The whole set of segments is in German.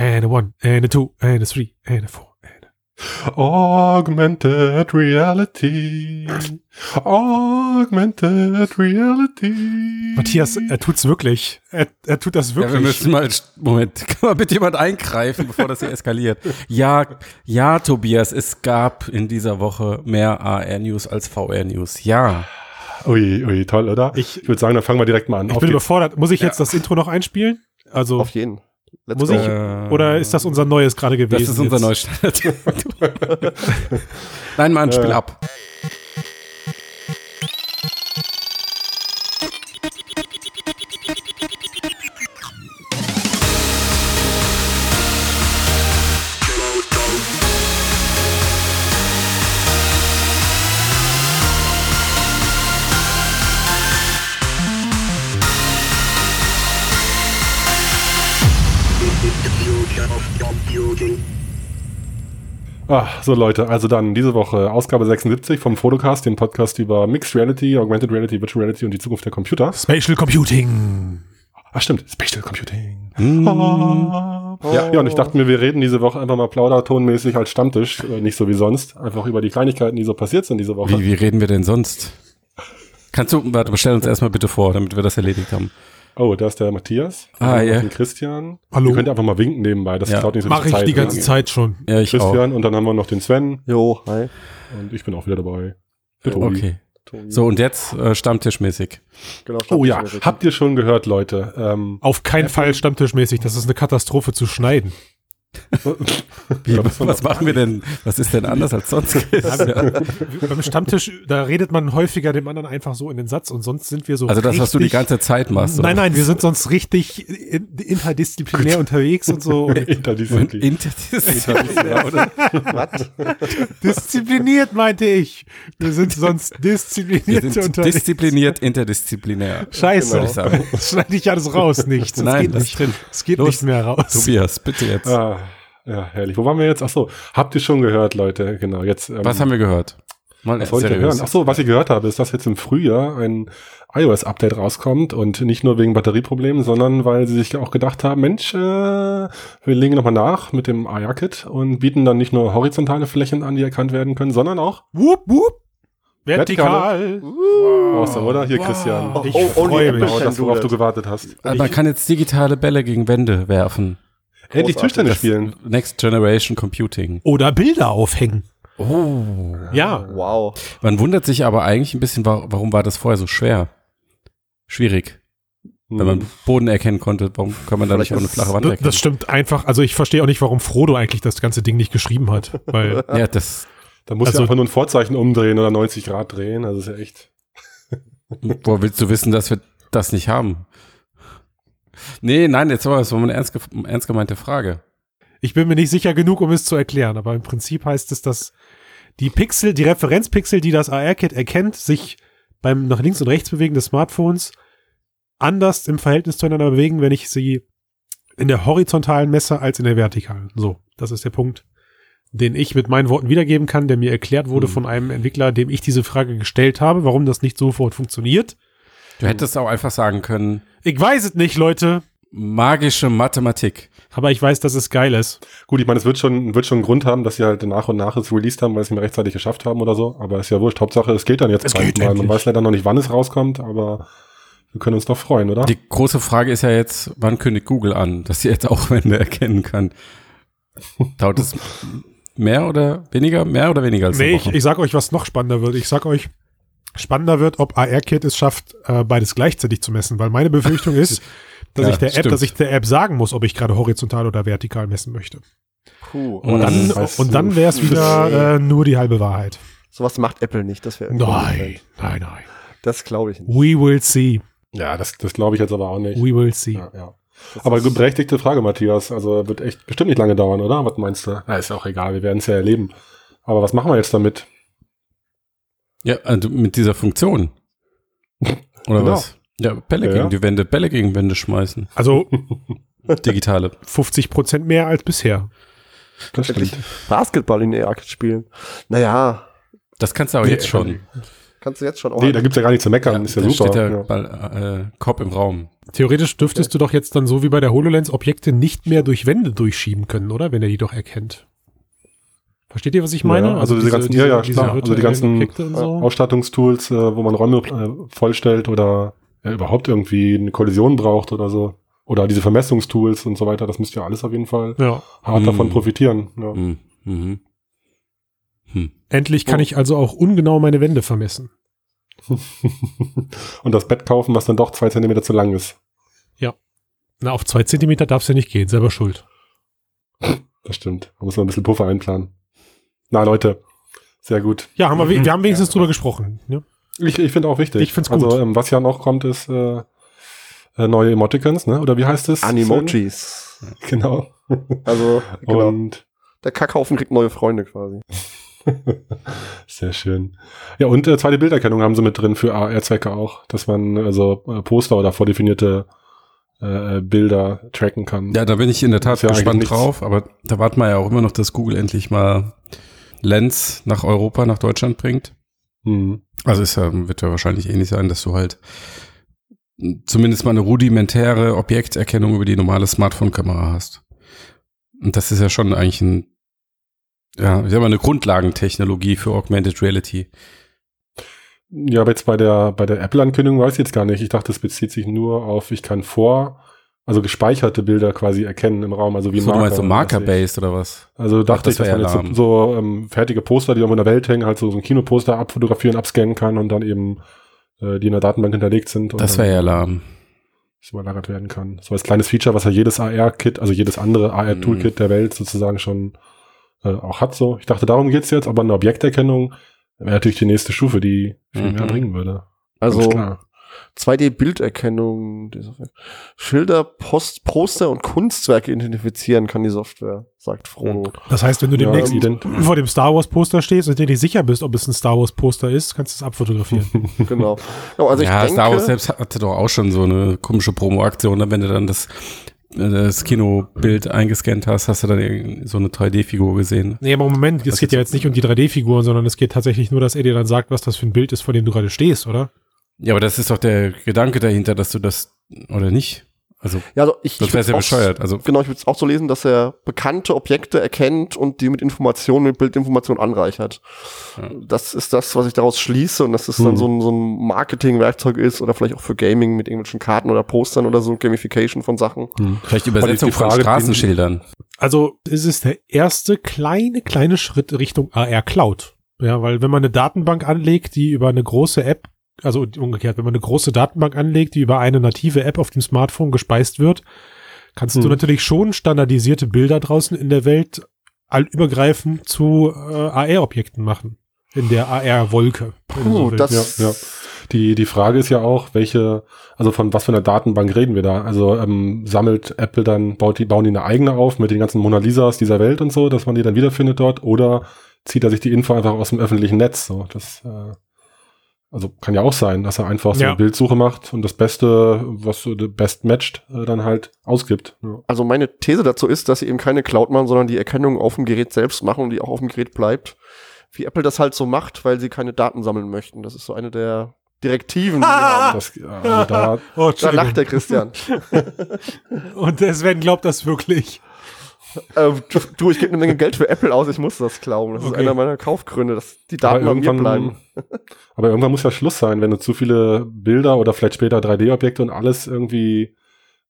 and a one, and a two, and a three, and a four. Augmented Reality. Augmented Reality. Matthias, er tut's wirklich. Er, er tut das Ja, wirklich. wir müssen mal, Moment, kann mal bitte jemand eingreifen, bevor das hier eskaliert? Ja, ja, Tobias, es gab in dieser Woche mehr AR-News als VR-News. Ja. Ui, ui, toll, oder? Ich- Ich würde sagen, dann fangen wir direkt mal an. ich Auf bin geht's. überfordert. Muss ich jetzt das Intro noch einspielen? Also, Auf jeden. Let's muss go. ich? Oder ist das unser neues gerade gewesen? Das ist unser jetzt? Neustart. Nein, Mann, spiel Äh. ab. Ah, so Leute, also dann diese Woche Ausgabe 76 vom Fotocast, den Podcast über Mixed Reality, Augmented Reality, Virtual Reality und die Zukunft der Computer. Spatial Computing. Ah, stimmt, Spatial Computing. Hm. Ah. Ja, ja, und ich dachte mir, wir reden diese Woche einfach mal plaudertonmäßig als Stammtisch, äh, nicht so wie sonst, einfach über die Kleinigkeiten, die so passiert sind diese Woche. Wie, wie reden wir denn sonst? Kannst du, warte, stell uns erstmal bitte vor, damit wir das erledigt haben. Oh, da ist der Matthias. Ah, ja. Den Christian. Hallo. Ihr könnt einfach mal winken nebenbei, das Ja. klaut nicht so Mache viel ich Zeit. die ganze ne? Zeit schon. Ja, ich auch. Christian und dann haben wir noch den Sven Jo, hi. und ich bin auch wieder dabei. Der Tobi. Okay. Tobi. So, und jetzt äh, stammtischmäßig. Genau, Oh ja, habt ihr schon gehört, Leute? Ähm, Auf keinen Fall stammtischmäßig. Das ist eine Katastrophe zu schneiden. Wie, Ja, was machen wir denn? Was ist denn anders als sonst? Beim Stammtisch, da redet man häufiger dem anderen einfach so in den Satz und sonst sind wir so. Also das, was du die richtig- ganze Zeit machst. oder? Nein, nein, wir sind sonst richtig in- interdisziplinär unterwegs und so. Und Interdisziplin. Interdisziplинär, oder? Was? diszipliniert meinte ich. Wir sind sonst Wir diszipliniert sind unterwegs. diszipliniert, interdisziplinär. Scheiße. Ich sagen. Das schneide ich alles raus, nicht. Das Nein, geht das nicht. Es geht Los. nicht mehr raus. Tobias, bitte jetzt. Ah, ja, herrlich. Wo waren wir jetzt? Ach so, habt ihr schon gehört, Leute? Genau, jetzt. Ähm, Was haben wir gehört? Mal was wollt ihr hören? Ach so, was ich gehört habe, ist, dass jetzt im Frühjahr ein iOS-Update rauskommt und nicht nur wegen Batterieproblemen, sondern weil sie sich auch gedacht haben, Mensch, äh, wir legen nochmal nach mit dem AR-Kit und bieten dann nicht nur horizontale Flächen an, die erkannt werden können, sondern auch Wupp, wupp. Vertikale. Vertikal. Awesome, oder? Hier, Christian. Oh, Ich oh, oh, freue mich. Das, worauf du gewartet hast. Also man kann jetzt digitale Bälle gegen Wände werfen. Endlich. Tischtennis spielen. Next Generation Computing. Oder Bilder aufhängen. Oh. Ja. Wow. Man wundert sich aber eigentlich ein bisschen, wa- warum war das vorher so schwer? Schwierig. Wenn man Boden erkennen konnte, warum kann man da nicht auch eine flache Wand Das, erkennen? das stimmt einfach. Also ich verstehe auch nicht, warum Frodo eigentlich das ganze Ding nicht geschrieben hat. Weil ja, das, Da musst Also- du einfach nur ein Vorzeichen umdrehen oder 90 Grad drehen. Also ist ja echt. woher willst du wissen, dass wir das nicht haben? Nee, nein, jetzt war das eine ernst, ernst gemeinte Frage. ich bin mir nicht sicher genug, um es zu erklären. Aber im Prinzip heißt es, dass die Pixel, die Referenzpixel, die das AR-Kit erkennt, sich beim nach links und rechts bewegen des Smartphones anders im Verhältnis zueinander bewegen, wenn ich sie in der horizontalen messe als in der vertikalen. So, das ist der Punkt, den ich mit meinen Worten wiedergeben kann, der mir erklärt wurde Hm. von einem Entwickler, dem ich diese Frage gestellt habe, warum das nicht sofort funktioniert. Du hättest auch einfach sagen können, Ich weiß es nicht, Leute, magische Mathematik. aber ich weiß, dass es geil ist. Gut, ich meine, es wird schon, wird schon einen Grund haben, dass sie halt nach und nach es released haben, weil sie es rechtzeitig geschafft haben oder so. Aber ist ja wurscht. Hauptsache, es geht dann jetzt Es bald geht mal. Man weiß leider noch nicht, wann es rauskommt, aber wir können uns doch freuen, oder? Die große Frage ist ja jetzt, wann kündigt Google an, dass sie jetzt auch Wände erkennen kann? Dauert es mehr oder weniger? Mehr oder weniger als Nee, ich, ich sag euch, was noch spannender wird. Ich sag euch, spannender wird, ob AR-Kit es schafft, äh, beides gleichzeitig zu messen. Weil meine Befürchtung ist, dass Ja, ich der App, stimmt. dass ich der App sagen muss, ob ich gerade horizontal oder vertikal messen möchte. Puh. Und dann, und dann wäre es wieder äh, nur die halbe Wahrheit. Sowas macht Apple nicht. Das wäre Nein, nein, nein. Das glaube ich nicht. We will see. Ja, das, das glaube ich jetzt aber auch nicht. We will see. Ja, ja. Aber berechtigte Frage, Matthias. Also wird echt bestimmt nicht lange dauern, oder? Was meinst du? Na, ist auch egal, wir werden es ja erleben. Aber was machen wir jetzt damit? Ja, also mit dieser Funktion. Oder Genau. was? Ja, Bälle Ja, gegen ja. die Wände, Bälle gegen Wände schmeißen. Also Digitale. 50 Prozent mehr als bisher. Das stimmt. Basketball in AR spielen. Naja, Das kannst du auch Nee, jetzt schon. kannst du jetzt schon auch. Nee, da gibt's ja gar nichts zu meckern. ist ja da super. steht ja, ja. Ball, äh, Kopf im Raum. theoretisch dürftest du doch jetzt dann so wie bei der HoloLens Objekte nicht mehr durch Wände durchschieben können, oder? Wenn er die doch erkennt. Versteht ihr, was ich meine? Ja, also diese ganzen- ja, ja, klar. Also die ganzen so. Ausstattungstools, äh, wo man Räume äh, vollstellt oder ja, überhaupt irgendwie eine Kollision braucht oder so. Oder diese Vermessungstools und so weiter, das müsste ja alles auf jeden Fall Ja. hart Mhm. davon profitieren. Ja. Mhm. Mhm. Hm. Endlich kann Oh. ich also auch ungenau meine Wände vermessen. und das Bett kaufen, was dann doch zwei Zentimeter zu lang ist. Na, auf zwei Zentimeter darf es ja nicht gehen, selber schuld. Das stimmt. Da muss man ein bisschen Puffer einplanen. Na, Leute, sehr gut. Ja, haben wir, wir haben wenigstens drüber gesprochen. Ne? Ich, ich finde auch wichtig. Ich find's gut. Also, ähm, was ja noch kommt, ist äh, äh, neue Emoticons, ne? Oder wie heißt es? Animojis. Genau. Also, genau. Und Der Kackhaufen kriegt neue Freunde quasi. sehr schön. Ja, und äh, zweite Bilderkennung haben sie mit drin für AR-Zwecke auch, dass man also äh, Poster oder vordefinierte äh, Bilder tracken kann. Ja, da bin ich in der Tat ja gespannt drauf, aber da warten wir ja auch immer noch, dass Google endlich mal Lens nach Europa, nach Deutschland bringt. Mhm. Also ist ja, wird ja wahrscheinlich ähnlich sein, dass du halt zumindest mal eine rudimentäre Objekterkennung über die normale Smartphone-Kamera hast. Und das ist ja schon eigentlich ein, ja, ich sag mal, eine Grundlagentechnologie für Augmented Reality. Ja, aber jetzt bei der, bei der Apple-Ankündigung weiß ich jetzt gar nicht. Ich dachte, es bezieht sich nur auf, ich kann vor, also gespeicherte Bilder quasi erkennen im Raum, also wie So, du meinst so Marker. Marker-based oder was? Also dachte das ich, dass man jetzt so, so ähm, fertige Poster, die irgendwo in der Welt hängen, halt so, so ein Kinoposter abfotografieren, abscannen kann und dann eben äh, die in der Datenbank hinterlegt sind. Und Das wäre ja lahm. das überlagert werden kann. So als kleines Feature, was ja jedes AR-Kit, also jedes andere AR-Toolkit der Welt sozusagen schon äh, auch hat. So, ich dachte, darum geht's jetzt, aber eine Objekterkennung wäre natürlich die nächste Stufe, die viel mehr Mhm. bringen würde. Also klar. 2D-Bilderkennung, die Software. Schilder, Post, Poster und Kunstwerke identifizieren kann die Software, sagt Frodo. Das heißt, wenn du Ja, demnächst ident- vor dem Star Wars Poster stehst und dir nicht sicher bist, ob es ein Star Wars Poster ist, kannst du es abfotografieren. Genau. Ja, also ich ja, denke, Star Wars selbst hatte doch auch schon so eine komische Promo-Aktion, ne? wenn du dann das, äh, das Kinobild eingescannt hast, hast du dann so eine 3D-Figur gesehen. nee, aber Moment, es geht ja jetzt nicht um die 3D-Figuren, sondern es geht tatsächlich nur, dass er dir dann sagt, was das für ein Bild ist, vor dem du gerade stehst, oder? Ja, aber das ist doch der Gedanke dahinter, dass du das, oder nicht? Also, ja, also ich, das wäre sehr bescheuert. Also, Genau, ich würde es auch so lesen, dass er bekannte Objekte erkennt und die mit Informationen, mit Bildinformationen anreichert. Ja. Das ist das, was ich daraus schließe und dass es dann Hm. so ein, so ein Marketing-Werkzeug ist oder vielleicht auch für Gaming mit irgendwelchen Karten oder Postern oder so Gamification von Sachen. vielleicht die- Übersetzung die Frage, von Straßenschildern. Also es ist der erste kleine, kleine Schritt Richtung AR Cloud. Ja, weil wenn man eine Datenbank anlegt, die über eine große App, also umgekehrt, wenn man eine große Datenbank anlegt, die über eine native App auf dem Smartphone gespeist wird, kannst du Hm. natürlich schon standardisierte Bilder draußen in der Welt allübergreifend zu äh, AR-Objekten machen. In der AR-Wolke. wenn du so das, Ja, ja. Die, die Frage ist ja auch, welche, also von was für einer Datenbank reden wir da? Also ähm, sammelt Apple dann, baut die, bauen die eine eigene auf mit den ganzen Mona Lisas dieser Welt und so, dass man die dann wiederfindet dort, oder zieht er sich die Info einfach aus dem öffentlichen Netz? So, das, äh, also kann ja auch sein, dass er einfach so Ja. eine Bildsuche macht und das Beste, was so best matched, äh, dann halt ausgibt. Ja. Also meine These dazu ist, dass sie eben keine Cloud machen, sondern die Erkennung auf dem Gerät selbst machen und die auch auf dem Gerät bleibt. Wie Apple das halt so macht, weil sie keine Daten sammeln möchten. Das ist so eine der Direktiven, die sie haben. Das, also da, Oh, Da lacht der. Christian. Und der Sven glaubt das wirklich. Äh, du, ich gebe eine Menge Geld für Apple aus, ich muss das glauben. Das ist Okay. einer meiner Kaufgründe, dass die Aber Daten bei mir irgendwann- bleiben. Aber irgendwann muss ja Schluss sein, wenn du zu viele Bilder oder vielleicht später 3D-Objekte und alles irgendwie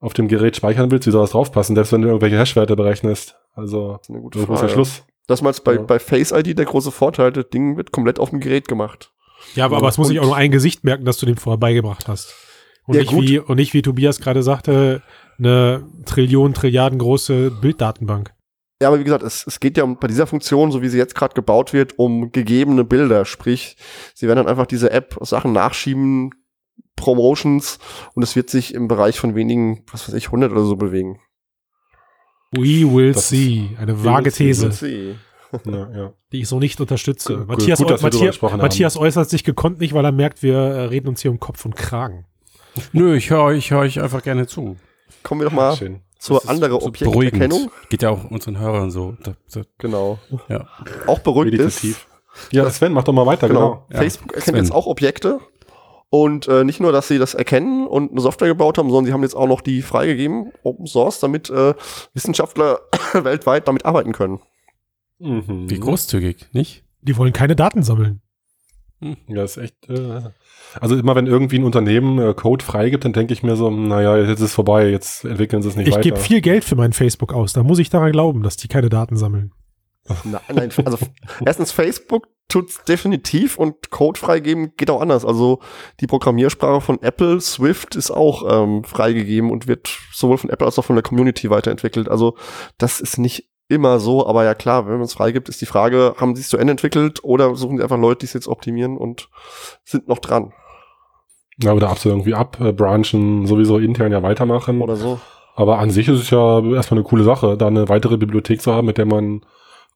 auf dem Gerät speichern willst, wie soll das draufpassen, selbst wenn du irgendwelche Hashwerte berechnest. Also, Das ist eine gute ist ja Frage. Schluss. Das ist bei, Ja. bei Face ID der große Vorteil, das Ding wird komplett auf dem Gerät gemacht. Ja, aber, aber es muss sich auch nur ein Gesicht merken, dass du dem vorher beigebracht hast. Und, Ja, nicht, gut. wie, und nicht, wie Tobias gerade sagte, eine Trillion, Trilliarden große Bilddatenbank. Ja, aber wie gesagt, es, es geht ja um, bei dieser Funktion, so wie sie jetzt gerade gebaut wird, um gegebene Bilder. Sprich, sie werden dann einfach diese App Sachen nachschieben, Promotions, und es wird sich im Bereich von wenigen, was weiß ich, 100 oder so bewegen. We will Das- see. Eine vage. These, see. Ja, ja. die ich so nicht unterstütze. Gut, Matthias, gut, dass Matthias. Matthias äußert sich gekonnt nicht, weil er merkt, wir äh, reden uns hier um Kopf und Kragen. Nö, ich höre ich, hör ich einfach gerne zu. Kommen wir doch mal Schön. zur ist anderen so Objekterkennung. Geht ja auch unseren Hörern so. Da, da, Genau. ja. Auch beruhigt ist, Meditativ. Ja, Sven, mach doch mal weiter, genau. genau. Ja. Facebook erkennt Sven. jetzt auch Objekte Und äh, nicht nur, dass sie das erkennen und eine Software gebaut haben, sondern sie haben jetzt auch noch die freigegeben, Open Source, damit äh, Wissenschaftler weltweit damit arbeiten können. Mhm. Wie großzügig, nicht? Die wollen keine Daten sammeln. Ja, ist echt. Äh, also immer wenn irgendwie ein Unternehmen äh, Code freigibt, dann denke ich mir so, naja, jetzt ist es vorbei, jetzt entwickeln sie es nicht Ich weiter. gebe viel Geld für mein Facebook aus. Da muss ich daran glauben, dass die keine Daten sammeln. Nein, nein, also erstens Facebook tut's definitiv und Code freigeben geht auch anders. Also die Programmiersprache von Apple, Swift, ist auch ähm, freigegeben und wird sowohl von Apple als auch von der Community weiterentwickelt. Also das ist nicht immer so, aber ja klar, wenn man es freigibt, ist die Frage, haben sie es zu Ende entwickelt oder suchen sie einfach Leute, die es jetzt optimieren und sind noch dran Ja, oder ab so irgendwie abbranchen, sowieso intern ja weitermachen. oder so. Aber an sich ist es ja erstmal eine coole Sache, da eine weitere Bibliothek zu haben, mit der man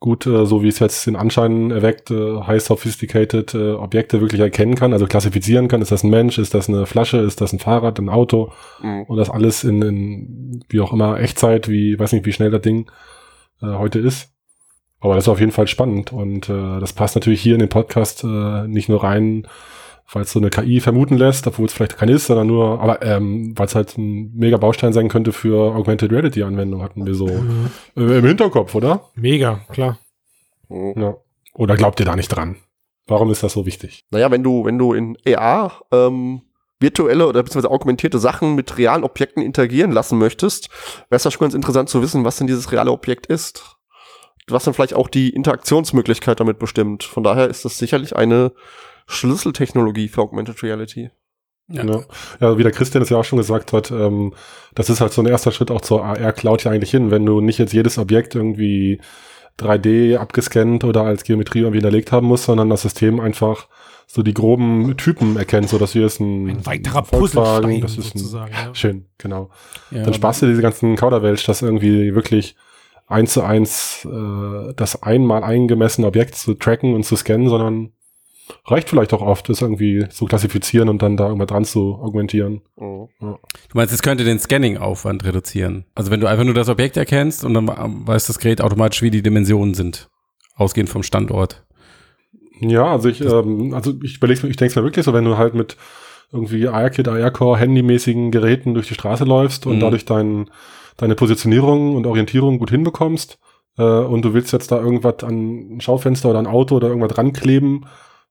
gut, äh, so wie es jetzt den Anschein erweckt, äh, high sophisticated äh, Objekte wirklich erkennen kann, also klassifizieren kann. Ist das ein Mensch, ist das eine Flasche, ist das ein Fahrrad, ein Auto Mhm. und das alles in, in wie auch immer Echtzeit, wie weiß nicht, wie schnell das Ding äh, heute ist. Aber das ist auf jeden Fall spannend und äh, das passt natürlich hier in den Podcast äh, nicht nur rein, weil es so eine KI vermuten lässt, obwohl es vielleicht keine ist, sondern nur, aber ähm, weil es halt ein mega Baustein sein könnte für Augmented Reality Anwendung, hatten wir so Mhm. äh, im Hinterkopf, oder? Mega, klar. Mhm. Ja. Oder glaubt ihr da nicht dran? Warum ist das so wichtig? Naja, wenn du, wenn du in AR ähm, virtuelle oder beziehungsweise augmentierte Sachen mit realen Objekten interagieren lassen möchtest, wäre es ja schon ganz interessant zu wissen, was denn dieses reale Objekt ist. Was dann vielleicht auch die Interaktionsmöglichkeit damit bestimmt. Von daher ist das sicherlich eine Schlüsseltechnologie für Augmented Reality. Ja. Ja. ja, wie der Christian es ja auch schon gesagt hat, ähm, das ist halt so ein erster Schritt auch zur AR-Cloud ja eigentlich hin. Wenn du nicht jetzt jedes Objekt irgendwie 3D abgescannt oder als Geometrie irgendwie hinterlegt haben musst, sondern das System einfach so die groben Typen erkennt, so dass hier ist ein, Ein weiterer Puzzlestein das ist ein. Ja. schön, genau. Ja, Dann sparst du diese ganzen Kauderwelsch, das irgendwie wirklich eins zu eins äh, das einmal eingemessene Objekt zu tracken und zu scannen, sondern reicht vielleicht auch oft, das irgendwie zu klassifizieren und dann da irgendwas dran zu augmentieren. Mhm. Du meinst, es könnte den Scanning-Aufwand reduzieren? Also wenn du einfach nur das Objekt erkennst und dann weiß das Gerät automatisch, wie die Dimensionen sind, ausgehend vom Standort. Ja, also ich, ähm, also ich überlege, ich denke es mir wirklich so, wenn du halt mit irgendwie AR-Kit, AR-Core, handymäßigen Geräten durch die Straße läufst und Mhm. dadurch dein, deine Positionierung und Orientierung gut hinbekommst äh, und du willst jetzt da irgendwas an ein Schaufenster oder ein Auto oder irgendwas rankleben,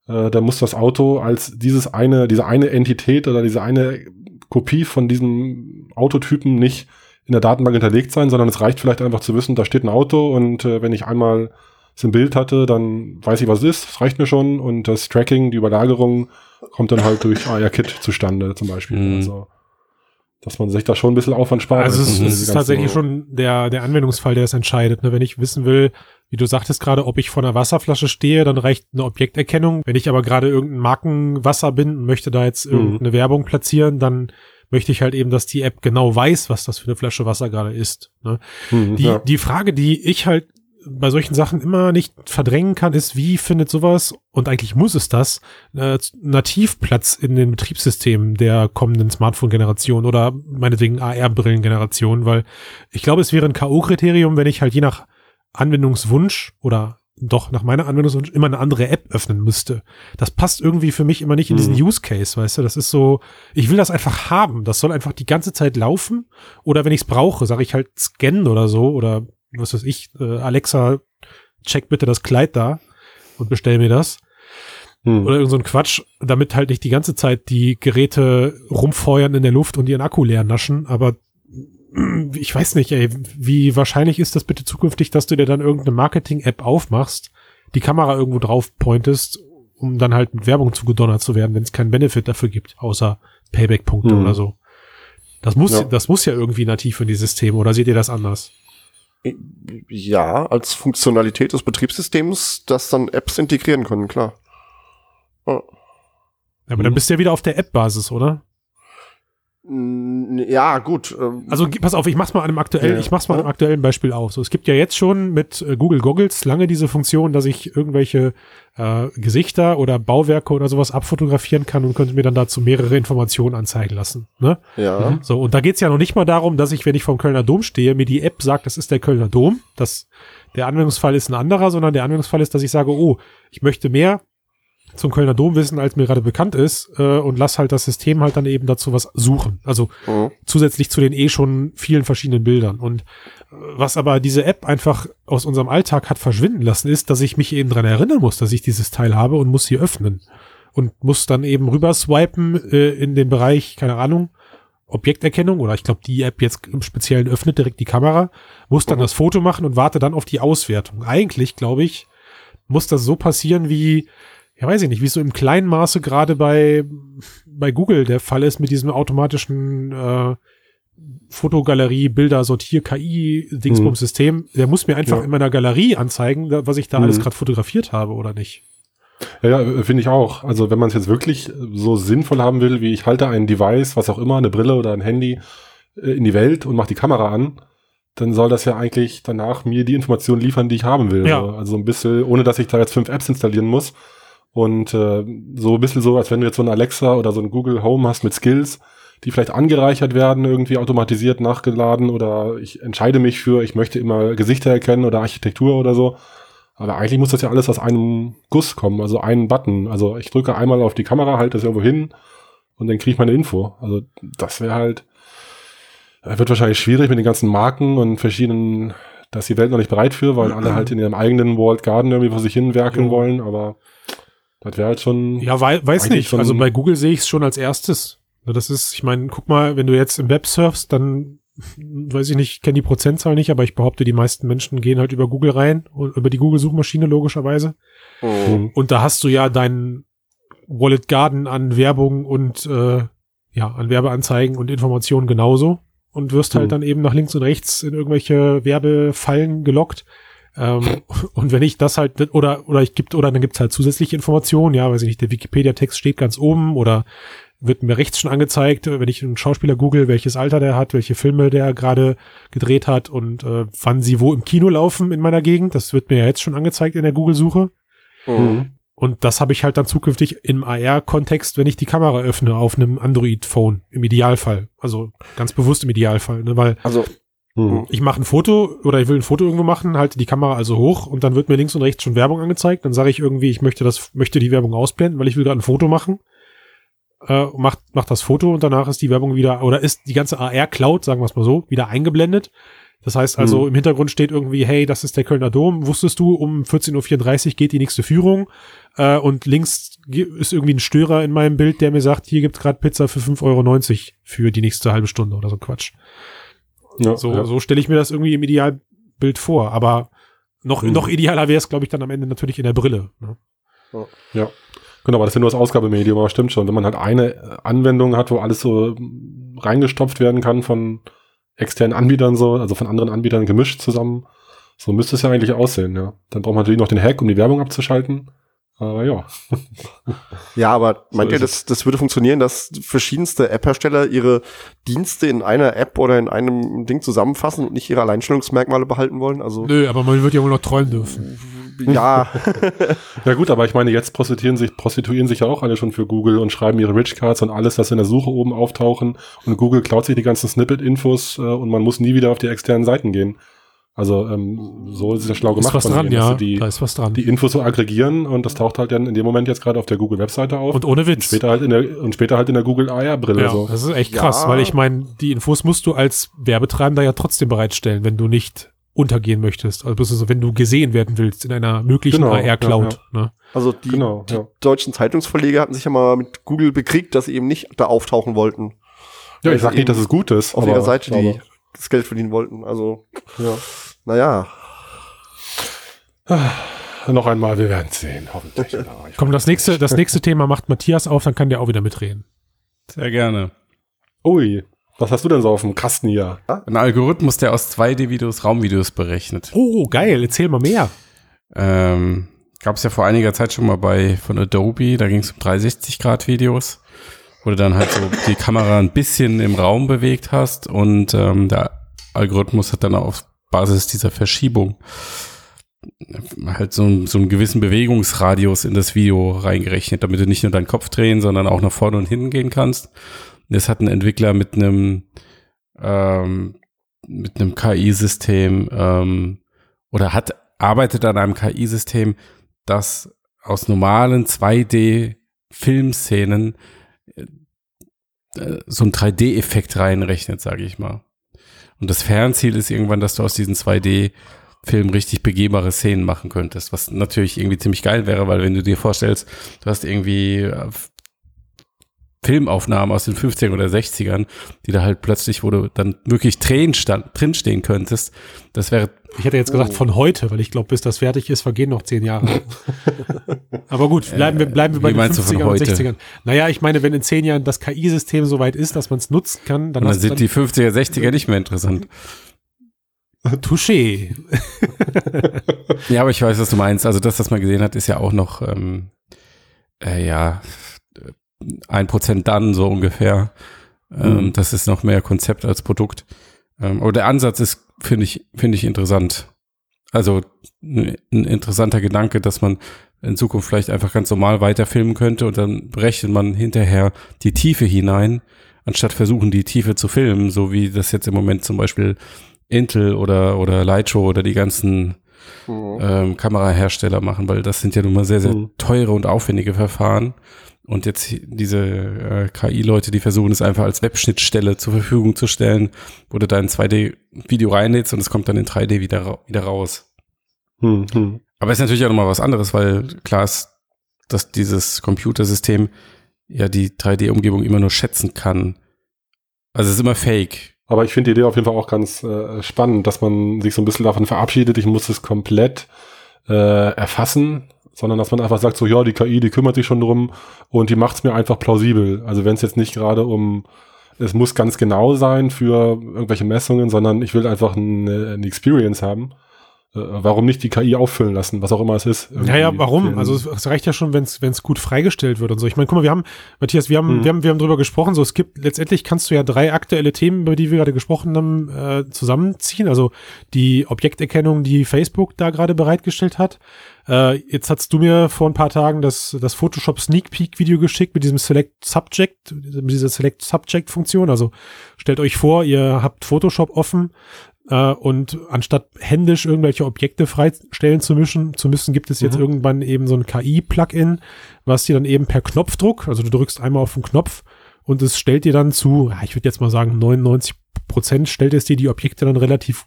äh, dann muss das Auto als dieses eine, diese eine Entität oder diese eine Kopie von diesem Autotypen nicht in der Datenbank hinterlegt sein, sondern es reicht vielleicht einfach zu wissen, da steht ein Auto und äh, wenn ich einmal es im Bild hatte, dann weiß ich, was es ist, das reicht mir schon und das Tracking, die Überlagerung kommt dann halt durch AR-Kit zustande zum Beispiel. Mhm. Also, dass man sich da schon ein bisschen Aufwand spart. Also es, Mhm. es Diese ist tatsächlich schon der, der Anwendungsfall, der es entscheidet. Ne? Wenn ich wissen will, wie du sagtest gerade, ob ich vor einer Wasserflasche stehe, dann reicht eine Objekterkennung. Wenn ich aber gerade irgendein Markenwasser bin und möchte da jetzt Mhm. irgendeine Werbung platzieren, dann möchte ich halt eben, dass die App genau weiß, was das für eine Flasche Wasser gerade ist. Ne? Mhm, Die, ja. die Frage, die ich halt bei solchen Sachen immer nicht verdrängen kann, ist, wie findet sowas, und eigentlich muss es das, äh, Nativplatz in den Betriebssystemen der kommenden Smartphone-Generation oder meinetwegen AR-Brillen-Generation, weil ich glaube, es wäre ein K.O.-Kriterium, wenn ich halt je nach Anwendungswunsch oder doch nach meiner Anwendungswunsch immer eine andere App öffnen müsste. Das passt irgendwie für mich immer nicht in diesen Mhm. Use Case, weißt du? Das ist so, ich will das einfach haben. Das soll einfach die ganze Zeit laufen. Oder wenn ich es brauche, sage ich halt scannen oder so oder was weiß ich, äh, Alexa, check bitte das Kleid da und bestell mir das. Mhm. Oder irgend so ein Quatsch, damit halt nicht die ganze Zeit die Geräte rumfeuern in der Luft und ihren Akku leer naschen. Aber ich weiß nicht, ey, wie wahrscheinlich ist das bitte zukünftig, dass du dir dann irgendeine Marketing-App aufmachst, die Kamera irgendwo drauf pointest, um dann halt mit Werbung zugedonnert zu werden, wenn es keinen Benefit dafür gibt, außer Payback-Punkte Mhm. oder so. Das muss, Ja. das muss ja irgendwie nativ in die Systeme, oder seht ihr das anders? Ja, als Funktionalität des Betriebssystems, dass dann Apps integrieren können, klar. Ja. Aber Mhm. dann bist du ja wieder auf der App-Basis, oder? Ja, gut. ähm, Also pass auf, ich mach's mal an einem aktuellen, Ja. ich mach's mal an einem aktuellen Beispiel auf. So, es gibt ja jetzt schon mit äh, Google Goggles lange diese Funktion, dass ich irgendwelche äh, Gesichter oder Bauwerke oder sowas abfotografieren kann und könnte mir dann dazu mehrere Informationen anzeigen lassen. Ne? ja. So, und da geht's ja noch nicht mal darum, dass ich, wenn ich vom Kölner Dom stehe, mir die App sagt, das ist der Kölner Dom. Das, der Anwendungsfall ist ein anderer, sondern der Anwendungsfall ist, dass ich sage, oh, ich möchte mehr zum Kölner Dom wissen, als mir gerade bekannt ist, äh, und lass halt das System halt dann eben dazu was suchen. Also Mhm. zusätzlich zu den eh schon vielen verschiedenen Bildern. Und äh, was aber diese App einfach aus unserem Alltag hat verschwinden lassen, ist, dass ich mich eben dran erinnern muss, dass ich dieses Teil habe und muss sie öffnen. Und muss dann eben rüber swipen äh, in den Bereich, keine Ahnung, Objekterkennung oder ich glaube, die App jetzt im Speziellen öffnet direkt die Kamera, muss dann das Foto machen und warte dann auf die Auswertung. Eigentlich, glaube ich, muss das so passieren wie, ja weiß ich nicht, wie es so im kleinen Maße gerade bei, bei Google der Fall ist mit diesem automatischen äh, Fotogalerie, Bilder, Sortier, KI, Dingsbums-System. Der muss mir einfach Ja. in meiner Galerie anzeigen, was ich da alles Mhm. gerade fotografiert habe oder nicht. Ja, ja finde ich auch. Also wenn man es jetzt wirklich so sinnvoll haben will, wie ich halte ein Device, was auch immer, eine Brille oder ein Handy äh, in die Welt und mache die Kamera an, dann soll das ja eigentlich danach mir die Informationen liefern, die ich haben will. Ja. So, Also ein bisschen, ohne dass ich da jetzt fünf Apps installieren muss. Und äh, so ein bisschen so, als wenn du jetzt so ein Alexa oder so ein Google Home hast mit Skills, die vielleicht angereichert werden, irgendwie automatisiert nachgeladen oder ich entscheide mich für, ich möchte immer Gesichter erkennen oder Architektur oder so. Aber eigentlich muss das ja alles aus einem Guss kommen, also einen Button. Also ich drücke einmal auf die Kamera, halte das irgendwo hin und dann kriege ich meine Info. Also das wäre halt, äh, wird wahrscheinlich schwierig mit den ganzen Marken und verschiedenen, da ist die Welt noch nicht bereit für, weil alle halt in ihrem eigenen Walled Garden irgendwie vor sich hin werkeln Ja. wollen, aber das wäre halt schon, Ja, wei weiß nicht. schon- Also bei Google sehe ich es schon als erstes. Ja, Das ist, ich meine, guck mal, wenn du jetzt im Web surfst, dann weiß ich nicht, kenne die Prozentzahl nicht, aber ich behaupte, die meisten Menschen gehen halt über Google rein und über die Google-Suchmaschine logischerweise. Mhm. Mhm. Und da hast du ja deinen Wallet Garden an Werbung und äh, ja, an Werbeanzeigen und Informationen genauso und wirst halt Mhm. dann eben nach links und rechts in irgendwelche Werbefallen gelockt. Ähm, und wenn ich das halt oder oder ich gibt oder dann gibt's halt zusätzliche Informationen, ja, weiß ich nicht, der Wikipedia-Text steht ganz oben oder wird mir rechts schon angezeigt, wenn ich einen Schauspieler google, welches Alter der hat, welche Filme der gerade gedreht hat und äh, wann sie wo im Kino laufen in meiner Gegend. Das wird mir ja jetzt schon angezeigt in der Google-Suche. Mhm. Und das habe ich halt dann zukünftig im AR-Kontext, wenn ich die Kamera öffne auf einem Android-Phone, im Idealfall. Also ganz bewusst im Idealfall, ne? weil Also, Mhm. ich mache ein Foto oder ich will ein Foto irgendwo machen, halte die Kamera also hoch und dann wird mir links und rechts schon Werbung angezeigt. Dann sage ich irgendwie, ich möchte das, möchte die Werbung ausblenden, weil ich will gerade ein Foto machen. Äh, macht, macht das Foto und danach ist die Werbung wieder, oder ist die ganze AR-Cloud, sagen wir es mal so, wieder eingeblendet. Das heißt also, Mhm. im Hintergrund steht irgendwie, hey, das ist der Kölner Dom. Wusstest du, um 14.34 Uhr geht die nächste Führung. Äh, und links ist irgendwie ein Störer in meinem Bild, der mir sagt, hier gibt's gerade Pizza für 5,90 Euro für die nächste halbe Stunde oder so Quatsch. Ja, So, ja. so stelle ich mir das irgendwie im Idealbild vor. Aber noch, Mhm. noch idealer wäre es, glaube ich, dann am Ende natürlich in der Brille. Ne? Ja. Genau, aber das ist ja nur das Ausgabemedium, aber stimmt schon. Wenn man halt eine äh, Anwendung hat, wo alles so mm, reingestopft werden kann von externen Anbietern so, also von anderen Anbietern gemischt zusammen, so müsste es ja eigentlich aussehen, ja. Dann braucht man natürlich noch den Hack, um die Werbung abzuschalten. Aber ja. ja, aber meint So ihr, das, das würde funktionieren, dass verschiedenste App-Hersteller ihre Dienste in einer App oder in einem Ding zusammenfassen und nicht ihre Alleinstellungsmerkmale behalten wollen? Also, Nö, aber man wird ja wohl noch träumen dürfen. ja, Ja gut, aber ich meine, jetzt prostituieren sich, prostituieren sich ja auch alle schon für Google und schreiben ihre Rich Cards und alles, das in der Suche oben auftauchen und Google klaut sich die ganzen Snippet-Infos äh, und man muss nie wieder auf die externen Seiten gehen. Also ähm, so ist es ja schlau Ist gemacht was von dran, denen, ja. sie die, da ist was dran. die Infos so aggregieren und das taucht halt dann in dem Moment jetzt gerade auf der Google-Webseite auf. und ohne Und Witz. später halt in der und später halt in der Google AR-Brille ja, so. das ist echt Ja. krass, weil ich meine, die Infos musst du als Werbetreibender ja trotzdem bereitstellen, wenn du nicht untergehen möchtest. Also wenn du gesehen werden willst in einer möglichen Genau, AR-Cloud. Ne? also die, Genau, die ja. deutschen Zeitungsverleger hatten sich ja mal mit Google bekriegt, dass sie eben nicht da auftauchen wollten. Ja, ich sag nicht, dass es gut ist. Auf aber- ihrer Seite, die das Geld verdienen wollten. Also, ja. naja. Noch einmal, wir werden sehen, hoffentlich. Komm, das nächste, das nächste Thema macht Matthias auf, dann kann der auch wieder mitreden. Sehr gerne. Ui, was hast du denn so auf dem Kasten hier? Ein Algorithmus, der aus 2D-Videos Raumvideos berechnet. Oh, geil, erzähl mal mehr. Ähm, Gab es ja vor einiger Zeit schon mal bei von Adobe, da ging es um 360-Grad-Videos, wo du dann halt so die Kamera ein bisschen im Raum bewegt hast und ähm, der Algorithmus hat dann auf Basis dieser Verschiebung halt so, so einen gewissen Bewegungsradius in das Video reingerechnet, damit du nicht nur deinen Kopf drehen, sondern auch nach vorne und hinten gehen kannst. Das hat ein Entwickler mit einem ähm, mit einem KI-System ähm, oder hat arbeitet an einem KI-System, das aus normalen 2D-Filmszenen äh, so einen 3D-Effekt reinrechnet, sage ich mal. Und das Fernziel ist irgendwann, dass du aus diesen 2D-Filmen richtig begehbare Szenen machen könntest, was natürlich irgendwie ziemlich geil wäre, weil wenn du dir vorstellst, du hast irgendwie äh, Filmaufnahmen aus den 50ern oder 60ern, die da halt plötzlich, wo du dann wirklich Tränen stand, drinstehen könntest, das wäre. Ich hätte jetzt gesagt von heute, weil ich glaube, bis das fertig ist, vergehen noch zehn Jahre. Aber gut, bleiben wir, bleiben wir bei Wie den meinst du von 50ern und heute? 60ern. Naja, ich meine, wenn in zehn Jahren das KI-System so weit ist, dass man es nutzen kann, dann, dann sind die 50er, 60er nicht mehr interessant. Touché. Ja, aber ich weiß, was du meinst. Also das, was man gesehen hat, ist ja auch noch, ähm, äh, ja, ein Prozent dann so ungefähr. Ähm, Mhm. Das ist noch mehr Konzept als Produkt. Ähm, aber der Ansatz ist, finde ich, finde ich interessant. Also ein interessanter Gedanke, dass man in Zukunft vielleicht einfach ganz normal weiterfilmen könnte und dann berechnet man hinterher die Tiefe hinein, anstatt versuchen, die Tiefe zu filmen, so wie das jetzt im Moment zum Beispiel Intel oder, oder Lightshow oder die ganzen Mhm. ähm, Kamerahersteller machen, weil das sind ja nun mal sehr, sehr Mhm. teure und aufwendige Verfahren. Und jetzt diese äh, KI-Leute, die versuchen es einfach als Webschnittstelle zur Verfügung zu stellen, wo du dein 2D-Video reinlädst und es kommt dann in 3D wieder, ra wieder raus. Hm, hm. Aber ist natürlich auch nochmal was anderes, weil klar ist, dass dieses Computersystem ja die 3D-Umgebung immer nur schätzen kann. Also es ist immer fake. Aber ich finde die Idee auf jeden Fall auch ganz äh, spannend, dass man sich so ein bisschen davon verabschiedet, ich muss es komplett äh, erfassen, sondern dass man einfach sagt, so ja, die KI, die kümmert sich schon drum und die macht es mir einfach plausibel. Also wenn es jetzt nicht gerade um, es muss ganz genau sein für irgendwelche Messungen, sondern ich will einfach eine, eine Experience haben. Äh, warum nicht die KI auffüllen lassen, was auch immer es ist? Irgendwie warum? den- Also es, es reicht ja schon, wenn es gut freigestellt wird und so. Ich meine, guck mal, wir haben, Matthias, wir haben, Mhm. wir haben, wir haben drüber gesprochen, so es gibt, letztendlich kannst du ja drei aktuelle Themen, über die wir gerade gesprochen haben, äh, zusammenziehen. Also die Objekterkennung, die Facebook da gerade bereitgestellt hat. Äh, jetzt hast du mir vor ein paar Tagen das, das Photoshop Sneak Peek Video geschickt mit diesem Select Subject, mit dieser Select Subject Funktion. Also stellt euch vor, ihr habt Photoshop offen, äh, und anstatt händisch irgendwelche Objekte freistellen zu müssen, zu müssen, gibt es jetzt Mhm. irgendwann eben so ein KI-Plugin, was dir dann eben per Knopfdruck, also du drückst einmal auf den Knopf und es stellt dir dann zu, ich würde jetzt mal sagen, 99 Prozent stellt es dir die Objekte dann relativ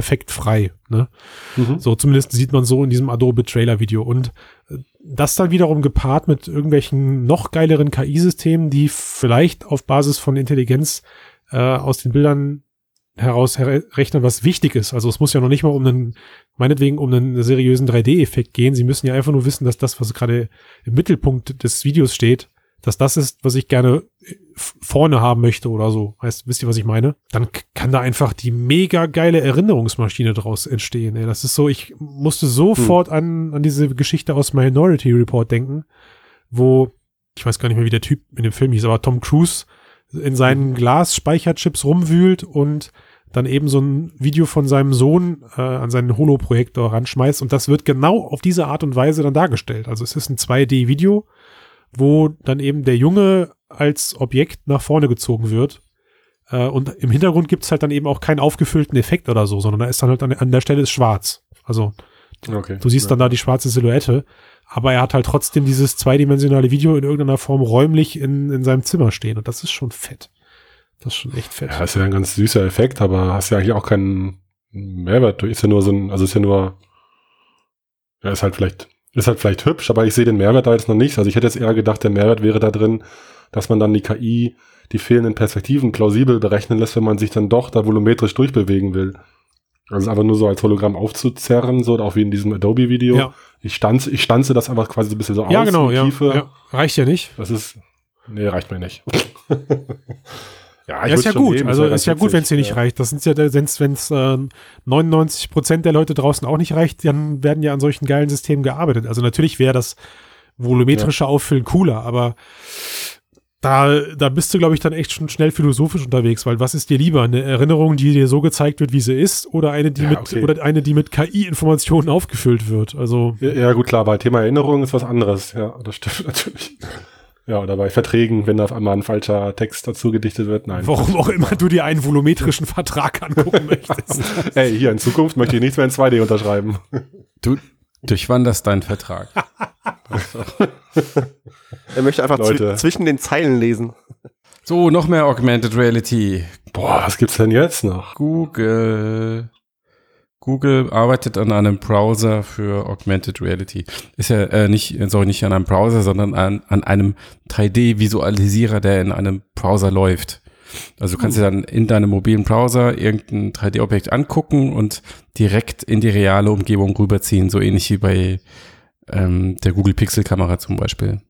perfekt frei. Ne? Mhm. So, zumindest sieht man so in diesem Adobe Trailer Video. Und äh, das dann wiederum gepaart mit irgendwelchen noch geileren KI-Systemen, die vielleicht auf Basis von Intelligenz äh, aus den Bildern heraus her rechnen, was wichtig ist. Also es muss ja noch nicht mal um einen, meinetwegen um einen seriösen 3D-Effekt gehen. Sie müssen ja einfach nur wissen, dass das, was gerade im Mittelpunkt des Videos steht, dass das ist, was ich gerne äh, vorne haben möchte oder so. Heißt, wisst ihr, was ich meine? Dann kann da einfach die mega geile Erinnerungsmaschine draus entstehen. Ey. Das ist so, ich musste sofort an, an diese Geschichte aus Minority Report denken, wo, ich weiß gar nicht mehr, wie der Typ in dem Film hieß, aber Tom Cruise in seinen Glasspeicherchips rumwühlt und dann eben so ein Video von seinem Sohn äh, an seinen Holo-Projektor ranschmeißt und das wird genau auf diese Art und Weise dann dargestellt. Also es ist ein 2D-Video, wo dann eben der Junge als Objekt nach vorne gezogen wird. Äh, und im Hintergrund gibt's halt dann eben auch keinen aufgefüllten Effekt oder so, sondern da ist dann halt an, an der Stelle ist schwarz. Also Okay. du siehst ja. dann da die schwarze Silhouette, aber er hat halt trotzdem dieses zweidimensionale Video in irgendeiner Form räumlich in, in seinem Zimmer stehen und das ist schon fett. Das ist schon echt fett. Ja, ist ja ein ganz süßer Effekt, aber hast ja eigentlich auch keinen Mehrwert. Ist ja nur so ein, also ist ja nur, ja, ist halt vielleicht, ist halt vielleicht hübsch, aber ich sehe den Mehrwert da jetzt noch nicht. Also ich hätte jetzt eher gedacht, der Mehrwert wäre da drin, dass man dann die KI, die fehlenden Perspektiven plausibel berechnen lässt, wenn man sich dann doch da volumetrisch durchbewegen will. Also einfach nur so als Hologramm aufzuzerren, so auch wie in diesem Adobe-Video. Ja. Ich stanze, ich stanze das einfach quasi so ein bisschen so ja, aus. genau, ja, Tiefe. ja. Reicht ja nicht. Das ist, nee, reicht mir nicht. ja, ja, ist ja gut. nehmen, also ist ja ganz gut, wenn es dir nicht ja. reicht. Das sind ja, wenn es äh, 99 Prozent der Leute draußen auch nicht reicht, dann werden ja an solchen geilen Systemen gearbeitet. Also natürlich wäre das volumetrische Auffüllen cooler, aber da, da bist du, glaube ich, dann echt schon schnell philosophisch unterwegs, weil was ist dir lieber? Eine Erinnerung, die dir so gezeigt wird, wie sie ist, oder eine, die Ja, mit, okay. oder eine, die mit KI-Informationen aufgefüllt wird? Also, Ja, ja, gut, klar, bei Thema Erinnerung ist was anderes. Ja, das stimmt natürlich. Ja, oder bei Verträgen, wenn da auf einmal ein falscher Text dazu gedichtet wird. Nein. warum auch immer du dir einen volumetrischen Vertrag angucken möchtest. Ey, hier in Zukunft möchte ich nichts mehr in 2D unterschreiben. Du durchwanderst deinen Vertrag. Er möchte einfach Leute. zwischen den Zeilen lesen. So, noch mehr Augmented Reality. Boah, was gibt's denn jetzt noch? Google. Google arbeitet an einem Browser für Augmented Reality. Ist ja äh, nicht, sorry, nicht an einem Browser, sondern an, an einem 3D-Visualisierer, der in einem Browser läuft. Also du kannst dir dann in deinem mobilen Browser irgendein 3D-Objekt angucken und direkt in die reale Umgebung rüberziehen, so ähnlich wie bei ähm, der Google Pixel-Kamera zum Beispiel.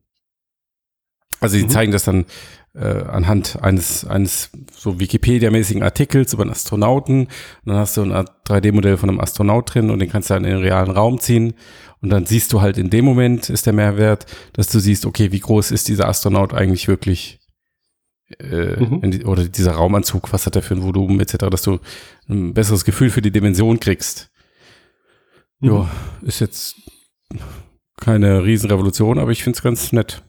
Also die Mhm. zeigen das dann äh, anhand eines, eines so Wikipedia-mäßigen Artikels über einen Astronauten. Und dann hast du ein 3D-Modell von einem Astronaut drin und den kannst du dann in den realen Raum ziehen. Und dann siehst du halt in dem Moment ist der Mehrwert, dass du siehst, okay, wie groß ist dieser Astronaut eigentlich wirklich? Äh, Mhm. die, oder dieser Raumanzug, was hat er für ein Volumen etc., dass du ein besseres Gefühl für die Dimension kriegst. Ja, ist jetzt keine Riesenrevolution, aber ich find's ganz nett.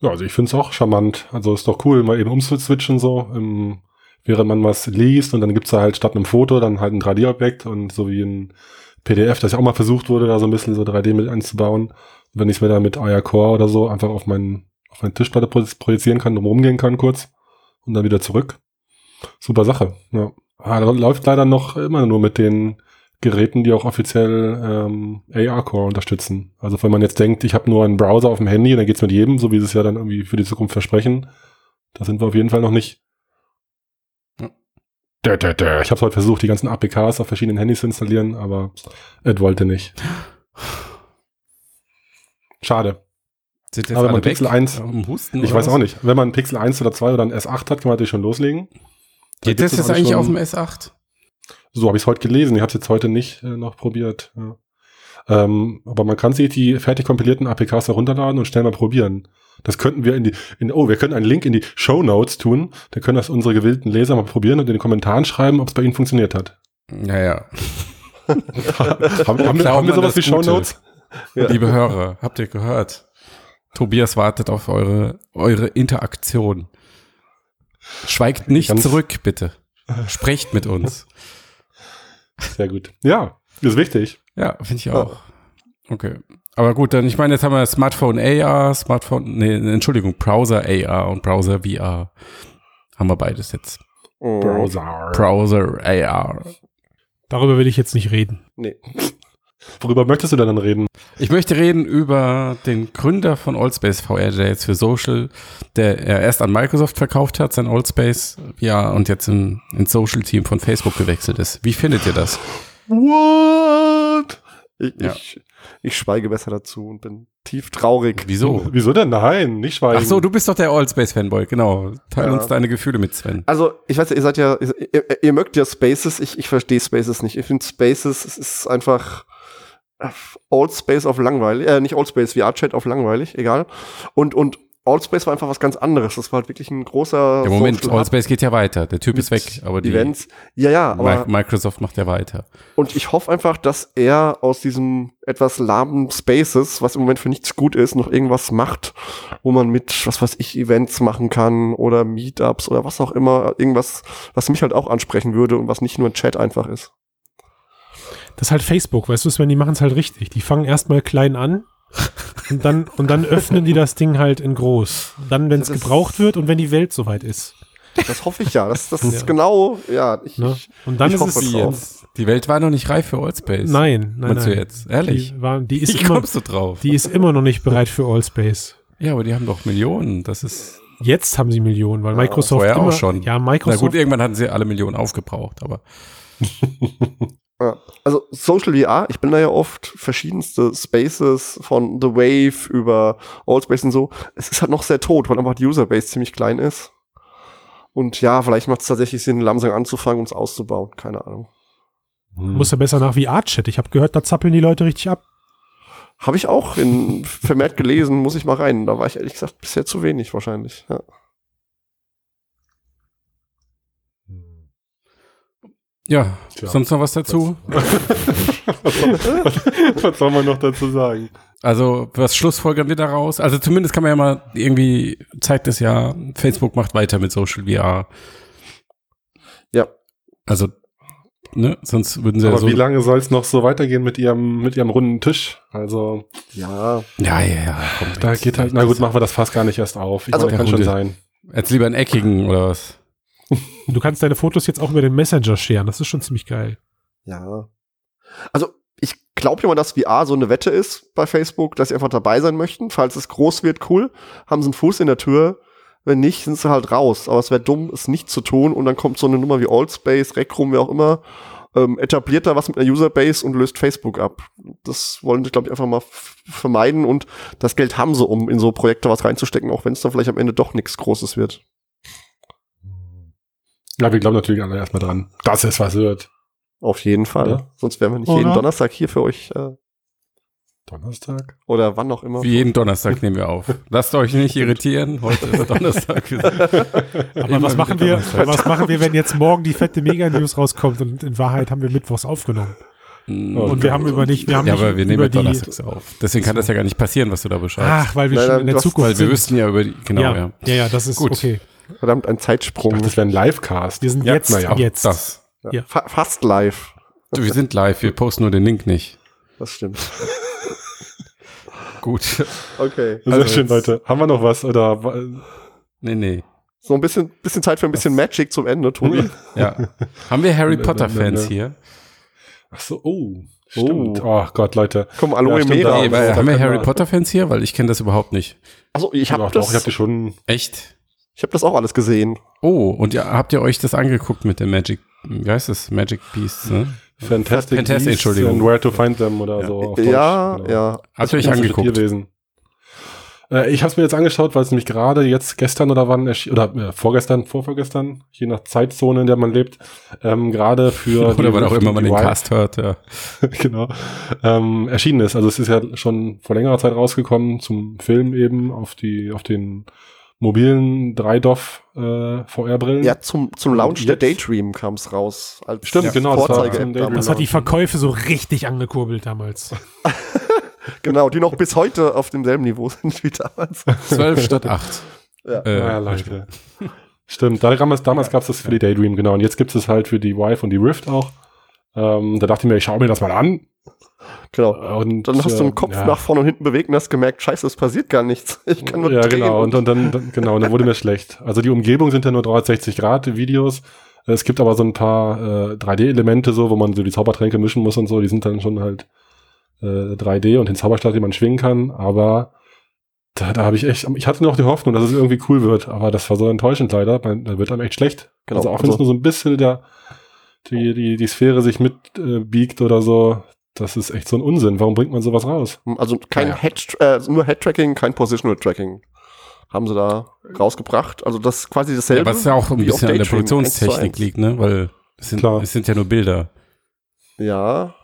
Ja, also ich find's auch charmant. Also ist doch cool, mal eben umzuswitchen so, ähm, während man was liest und dann gibt's da halt statt einem Foto dann halt ein 3D-Objekt und so wie ein PDF, das ja auch mal versucht wurde, da so ein bisschen so 3D mit einzubauen. Wenn ich mir da mit Aya Core oder so einfach auf meinen, auf meine Tischplatte pro- projizieren kann, drum rumgehen kann kurz und dann wieder zurück. Super Sache, ja. Ah, läuft leider noch immer nur mit den Geräten, die auch offiziell ähm, AR-Core unterstützen. Also wenn man jetzt denkt, ich habe nur einen Browser auf dem Handy, dann geht's mit jedem, so wie sie es ja dann irgendwie für die Zukunft versprechen. Da sind wir auf jeden Fall noch nicht. Ja. Dä, dä, dä. Ich habe heute versucht, die ganzen APKs auf verschiedenen Handys zu installieren, aber Ed wollte nicht. Schade. Sind Aber wenn man Pixel 1 Um Husten Ich weiß was? auch nicht. Wenn man Pixel 1 oder 2 oder ein S8 hat, kann man natürlich schon loslegen. Da Geht das jetzt eigentlich auf dem S8? So habe ich es heute gelesen. Ich habe es jetzt heute nicht äh, noch probiert. Ja. Ähm, aber man kann sich die fertig kompilierten APKs herunterladen und schnell mal probieren. Das könnten wir in die, in, oh, wir können einen Link in die Show Notes tun. Da können das unsere gewillten Leser mal probieren und in den Kommentaren schreiben, ob es bei ihnen funktioniert hat. Ja, ja. haben, haben, wir, haben wir sowas wie Show? Notes? Liebe Hörer, habt ihr gehört? Tobias wartet auf eure, eure Interaktion. Schweigt nicht Ganz- zurück, bitte. Sprecht mit uns. Sehr gut. Ja, ist wichtig. Ja, finde ich auch. Okay. Aber gut, dann, ich meine, jetzt haben wir Smartphone AR, Smartphone, nee, Entschuldigung, Browser AR und Browser VR. Haben wir beides jetzt. Oh, Browser. Browser AR. Darüber will ich jetzt nicht reden. nee. Worüber möchtest du denn dann reden? Ich möchte reden über den Gründer von Allspace VR, der jetzt für Social, der er erst an Microsoft verkauft hat, sein Allspace VR und jetzt in, ins Social-Team von Facebook gewechselt ist. Wie findet ihr das? What? Ich, Ja. ich, ich schweige besser dazu und bin tief traurig. Wieso? Wieso denn? Nein, nicht schweigen. Ach so, du bist doch der Allspace-Fanboy, genau. Teil Ja. uns deine Gefühle mit Sven. Also, ich weiß ja, ihr seid ja, ihr, ihr mögt ja Spaces, ich, ich verstehe Spaces nicht. Ich finde Spaces, es ist einfach Old Space auf langweilig, äh, nicht Old Space, VR-Chat auf langweilig, egal. Und, und Old Space war einfach was ganz anderes. Das war halt wirklich ein großer Der Moment, Social Hub Allspace geht ja weiter. Der Typ ist weg, aber die Events. Ja, ja, aber Microsoft macht ja weiter. und ich hoffe einfach, dass er aus diesem etwas lahmen Spaces, was im Moment für nichts gut ist, noch irgendwas macht, wo man mit, was weiß ich, Events machen kann oder Meetups oder was auch immer, irgendwas, was mich halt auch ansprechen würde und was nicht nur ein Chat einfach ist. Das ist halt Facebook, weißt du, Sven, die machen es halt richtig. Die fangen erstmal klein an und dann, und dann öffnen die das Ding halt in groß. Dann, wenn es gebraucht wird und wenn die Welt soweit ist. Das hoffe ich ja. Das, das ist Ja. genau, ja. Ich, Ne? Und dann Ich ist hoffe es jetzt. Die Welt war noch nicht reif für Allspace. Nein, nein, Meinst nein. du jetzt? Ehrlich? Die, war, die, ist Wie immer, kommst du drauf? die ist immer noch nicht bereit für Allspace. ja, aber die haben doch Millionen. Das ist. Jetzt haben sie Millionen, weil Ja, Microsoft vorher auch immer, schon. Ja, Na Microsoft. gut, irgendwann hatten sie alle Millionen aufgebraucht, aber. ja. Also Social VR, ich bin da ja oft verschiedenste Spaces von The Wave über Allspace und so. Es ist halt noch sehr tot, weil einfach die Userbase ziemlich klein ist. Und ja, vielleicht macht es tatsächlich Sinn, langsam anzufangen und es auszubauen. Keine Ahnung. muss ja besser nach VR-Chat. Ich habe gehört, da zappeln die Leute richtig ab. Habe ich auch in vermehrt gelesen, muss ich mal rein. Da war ich ehrlich gesagt bisher zu wenig wahrscheinlich. Ja. Ja, Tja. sonst noch was dazu? Was soll man noch dazu sagen? Also, was schlussfolgern wir daraus? Also, zumindest kann man ja mal irgendwie, zeigt es ja, Facebook macht weiter mit Social VR. ja. Also, ne? Sonst würden sie ja Aber so. wie lange soll es noch so weitergehen mit ihrem, mit ihrem runden Tisch? Also, Ja, Ja, ja, ja. Komm, da geht halt, na gut, machen wir das fast gar nicht erst auf. Ich Also- meine, kann schon sein. Jetzt lieber einen eckigen oder was? Du kannst deine Fotos jetzt auch über den Messenger scheren. Das ist schon ziemlich geil. ja. Also, ich glaube ja mal, dass VR so eine Wette ist bei Facebook, dass sie einfach dabei sein möchten. Falls es groß wird, cool. Haben sie einen Fuß in der Tür. Wenn nicht, sind sie halt raus. Aber es wäre dumm, es nicht zu tun. Und dann kommt so eine Nummer wie Allspace, Recrum, wie auch immer, ähm, etabliert da was mit einer Userbase und löst Facebook ab. Das wollen sie, glaube ich, einfach mal vermeiden. Und das Geld haben sie, um in so Projekte was reinzustecken, auch wenn es dann vielleicht am Ende doch nichts Großes wird. Ja, wir glauben natürlich alle erstmal dran, dass es was wird. Auf jeden Fall. Oder? Sonst wären wir nicht Oder? jeden Donnerstag hier für euch. Äh, Donnerstag? oder wann auch immer. Wie jeden Donnerstag nehmen wir auf. Lasst euch nicht irritieren. Heute ist Donnerstag. Aber was machen wir, Donnerstag. was machen wir, wenn jetzt morgen die fette Mega-News rauskommt und in Wahrheit haben wir mittwochs aufgenommen? Und wir haben über nicht, wir haben ja, nicht aber wir nehmen über ja die, donnerstags auf. Deswegen kann das ja gar nicht passieren, was du da beschreibst. ach, weil wir Nein, schon in der Zukunft Weil wir sind. wüssten ja über die, genau, ja. ja, ja, ja, das ist Gut. okay. Verdammt, ein Ich Zeitsprung. dachte, das wäre ein Livecast. Wir sind Ja, jetzt, naja, jetzt. Das. Ja. Fa fast live. Du, wir sind live, wir posten nur den Link nicht. Das stimmt. Gut. Okay. Sehr Also schön, jetzt- Leute. Haben wir noch was? Oder Nee, nee. So ein bisschen, bisschen Zeit für ein bisschen Magic zum Ende, Tobi. Ja. Haben wir Harry Potter Fans ne. hier? Ach so, oh. Stimmt. Oh, Gott, Leute. Komm, Aloe Ja, Mera. haben wir Harry wir- Potter Fans hier? Weil ich kenne das überhaupt nicht. Also ich habe das, doch, ich hab die schon. Echt? Ich hab das auch alles gesehen. Oh, und ja, habt ihr euch das angeguckt mit dem Magic, wie heißt das? Magic Beasts, ne? Fantastic, Fantastic, Beasts Entschuldigung. and Where to Find Them oder so. auf Deutsch, ja, genau. ja. Habt ihr euch Das angeguckt? Tierwesen. Äh, ich habe es mir jetzt angeschaut, weil es nämlich gerade jetzt gestern oder wann erschien, oder äh, vorgestern, vorvorgestern, je nach Zeitzone, in der man lebt, ähm, gerade für Oder wann auch immer man den Cast hört, ja. genau, ähm, erschienen ist. Also es ist ja schon vor längerer Zeit rausgekommen zum Film eben auf die, auf den mobilen 3DOF äh, VR-Brillen. Ja, zum, zum Launch der Daydream kam es raus. Als Stimmt, genau, das war. Das hat die Verkäufe so richtig angekurbelt damals. Genau, die noch bis heute auf demselben Niveau sind wie damals. 12 statt 8. Ja. Äh, ja, Leute. Stimmt, da damals, damals gab es das für die Daydream, genau. Und jetzt gibt es es halt für die Vive und die Rift auch. Ähm, da dachte ich mir, ich schaue mir das mal an. Genau. Und, Dann hast du äh, den Kopf ja. nach vorne und hinten bewegt und hast gemerkt, scheiße, es passiert gar nichts. Ich kann nur Ja, drehen genau. Und, und dann, dann, genau, und dann wurde mir schlecht. Also die Umgebung sind ja nur 360 Grad Videos. Es gibt aber so ein paar äh, 3D-Elemente, so, wo man so die Zaubertränke mischen muss und so. Die sind dann schon halt äh, 3D und den Zauberstab, den man schwingen kann. Aber da, da habe ich echt, ich hatte noch die Hoffnung, dass es irgendwie cool wird. Aber das war so enttäuschend leider. Man, da wird einem echt schlecht. Genau, also auch wenn es also- nur so ein bisschen der, die, die, die Sphäre sich mitbiegt äh, biegt oder so. Das ist echt so ein Unsinn. Warum bringt man sowas raus? Also kein Naja. Head, äh, nur Head-Tracking, kein Positional Tracking. Haben sie da rausgebracht. Also das ist quasi dasselbe. Ja, was ja auch ein bisschen an der Produktionstechnik 1 zu 1. liegt, ne? Weil es sind, Klar. es sind ja nur Bilder. Ja.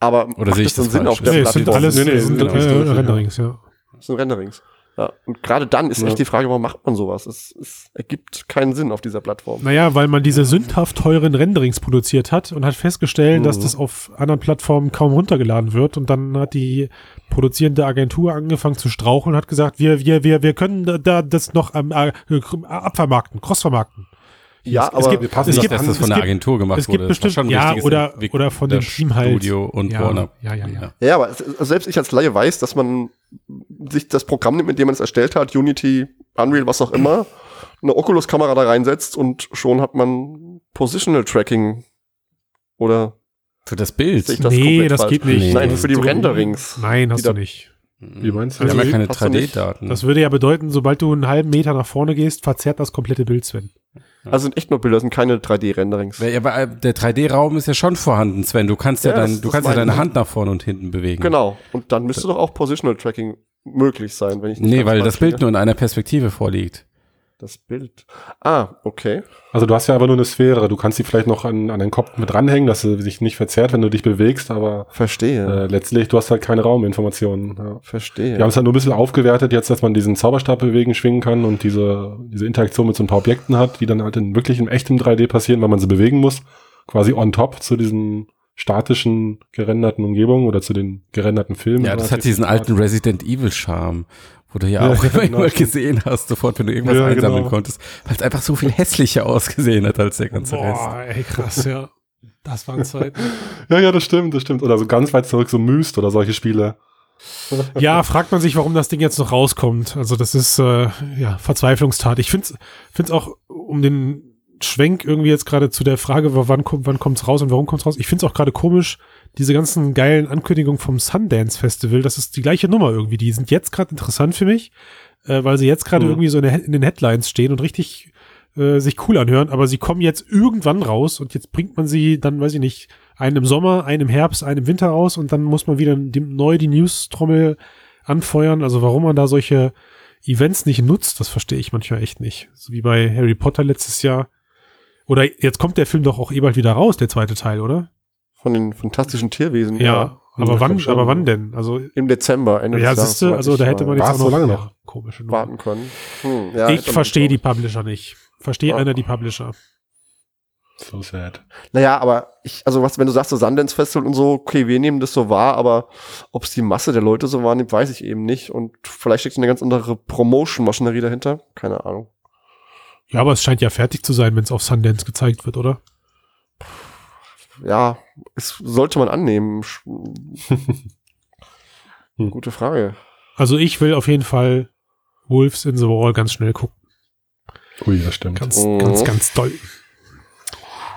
Aber Oder sehe ich das Sinn falsch? auf der Nee, es sind Plattform? alles Nee, nee, es sind, genau, äh, ja. Renderings, ja. Das sind Renderings. Ja. Und gerade dann ist Ja. echt die Frage, warum macht man sowas? Es, es ergibt keinen Sinn auf dieser Plattform. Naja, weil man diese sündhaft teuren Renderings produziert hat und hat festgestellt, dass Mhm. das auf anderen Plattformen kaum runtergeladen wird. Und dann hat die produzierende Agentur angefangen zu straucheln und hat gesagt, wir, wir, wir, wir können da, da das noch am äh, abvermarkten, crossvermarkten. Ja, es, aber es gibt, wir passen es gibt, dass das von der Agentur gemacht es gibt wurde. Das war bestimmt, schon ein ja, oder, oder von dem Team halt. Studio und ja, Warner. Ja, ja, ja. Ja, aber selbst ich als Laie weiß, dass man sich das Programm nimmt, mit dem man es erstellt hat, Unity, Unreal, was auch immer, eine Oculus-Kamera da reinsetzt und schon hat man Positional Tracking. Oder Für das Bild. das nee, das falsch? geht nicht. Nein, Das für die so- Renderings. Nein, hast du nicht. Wie meinst du? Wir haben ja keine hast du nicht- 3D-Daten. Das würde ja bedeuten, sobald du einen halben Meter nach vorne gehst, verzerrt das komplette Bild, Sven. Also sind echt nur Bilder, sind keine 3D-Renderings. Ja, aber äh, der 3D-Raum ist ja schon vorhanden, Sven. Du kannst ja, Ja, dein, du kannst ja deine. Hand nach vorne und hinten bewegen. Genau. Und dann müsste doch auch Positional Tracking möglich sein, wenn ich nicht Nee, weil das Bild nur in einer Perspektive vorliegt. Das Bild. Ah, okay. Also du hast ja aber nur eine Sphäre. Du kannst sie vielleicht noch an, an den Kopf mit dranhängen, dass sie sich nicht verzerrt, wenn du dich bewegst, aber Verstehe. äh, letztlich, du hast halt keine Rauminformationen. Ja. Verstehe. Wir haben es halt nur ein bisschen aufgewertet jetzt, dass man diesen Zauberstab bewegen, schwingen kann und diese, diese Interaktion mit so ein paar Objekten hat, die dann halt in wirklich in echtem 3D passieren, weil man sie bewegen muss. Quasi on top zu diesen statischen gerenderten Umgebungen oder zu den gerenderten Filmen. Ja, das hat diesen alten Resident Evil Charme, wo du ja, Ja, auch immer, genau. immer gesehen hast, sofort, wenn du irgendwas Ja, einsammeln genau. konntest, weil es einfach so viel hässlicher ausgesehen hat als der ganze Rest. Boah, ey, krass, ja. Das waren Zeiten. Ja, ja, das stimmt, das stimmt. Oder so ganz weit zurück, so Myst oder solche Spiele. ja, fragt man sich, warum das Ding jetzt noch rauskommt. Also das ist äh, ja Verzweiflungstat. Ich finde es auch um den Schwenk irgendwie jetzt gerade zu der Frage, wann kommt wann kommt's raus und warum kommt's raus. Ich finde es auch gerade komisch, diese ganzen geilen Ankündigungen vom Sundance Festival. Das ist die gleiche Nummer irgendwie. Die sind jetzt gerade interessant für mich, äh, weil sie jetzt gerade Mhm. irgendwie so in, der, in den Headlines stehen und richtig äh, sich cool anhören. Aber sie kommen jetzt irgendwann raus und jetzt bringt man sie dann, weiß ich nicht, einen im Sommer, einen im Herbst, einen im Winter raus und dann muss man wieder die, neu die News-Trommel anfeuern. Also warum man da solche Events nicht nutzt, das verstehe ich manchmal echt nicht. So wie bei Harry Potter letztes Jahr. Oder jetzt kommt der Film doch auch eh bald wieder raus, der zweite Teil, oder? Von den fantastischen Tierwesen. Ja. aber Ja, wann, komm schon. aber wann denn? Also, Im Dezember, Ende ja, siehste, soweit also da hätte man jetzt auch so noch lange ja, noch? komische Nummer. warten können. Hm, ja, ich verstehe die. Publisher nicht. Verstehe Ja. einer die Publisher. So sad. Naja, aber ich, also was, wenn du sagst, so Sundance Festival und so, okay, wir nehmen das so wahr, aber ob es die Masse der Leute so wahrnimmt, weiß ich eben nicht. Und vielleicht steckt eine ganz andere Promotion-Maschinerie dahinter. Keine Ahnung. Ja, aber es scheint ja fertig zu sein, wenn es auf Sundance gezeigt wird, oder? Ja, es sollte man annehmen. Hm. Gute Frage. Also ich will auf jeden Fall Wolves in the Wall ganz schnell gucken. Ui, das stimmt. Ganz, Mhm. ganz, ganz doll.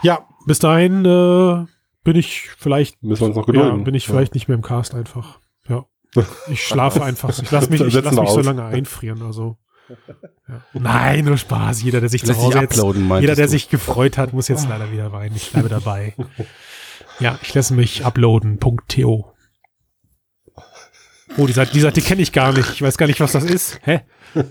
Ja, bis dahin äh, bin ich vielleicht, Müssen wir uns noch ja, gedulden. bin ich vielleicht nicht mehr im Cast einfach. Ja. Ich schlafe einfach. Ich lasse mich, ich lass mich so lange einfrieren. Also. Nein, nur Spaß. Jeder, der sich zu Hause jetzt, uploaden, jeder, der du? sich gefreut hat, muss jetzt leider wieder weinen. Ich bleibe dabei. Ja, ich lasse mich uploaden.to. Oh, die Seite, die Seite kenne ich gar nicht. Ich weiß gar nicht, was das ist. Hä?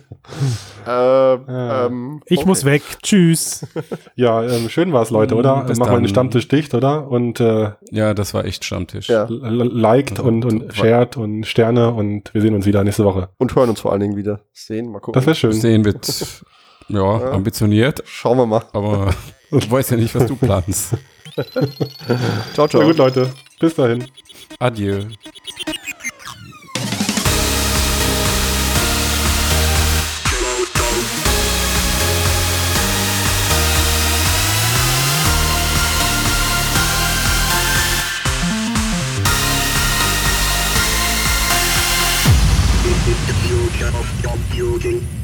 Äh, ähm, Ich okay. muss weg. Tschüss. Ja, ähm, schön war's, Leute, oder? Bis Machen wir den dann. Stammtisch dicht, oder? Und äh, Ja, das war echt Stammtisch. Ja. liked und, und shared und Sterne und wir sehen uns wieder nächste Woche. Und hören uns vor allen Dingen wieder. Sehen, mal gucken. Das wäre schön. Sehen wird ja, Ja. ambitioniert, Schauen wir mal. aber ich weiß ja nicht, was du planst. Ciao, ciao. Na gut, Leute. Bis dahin. Adieu. The future of computing.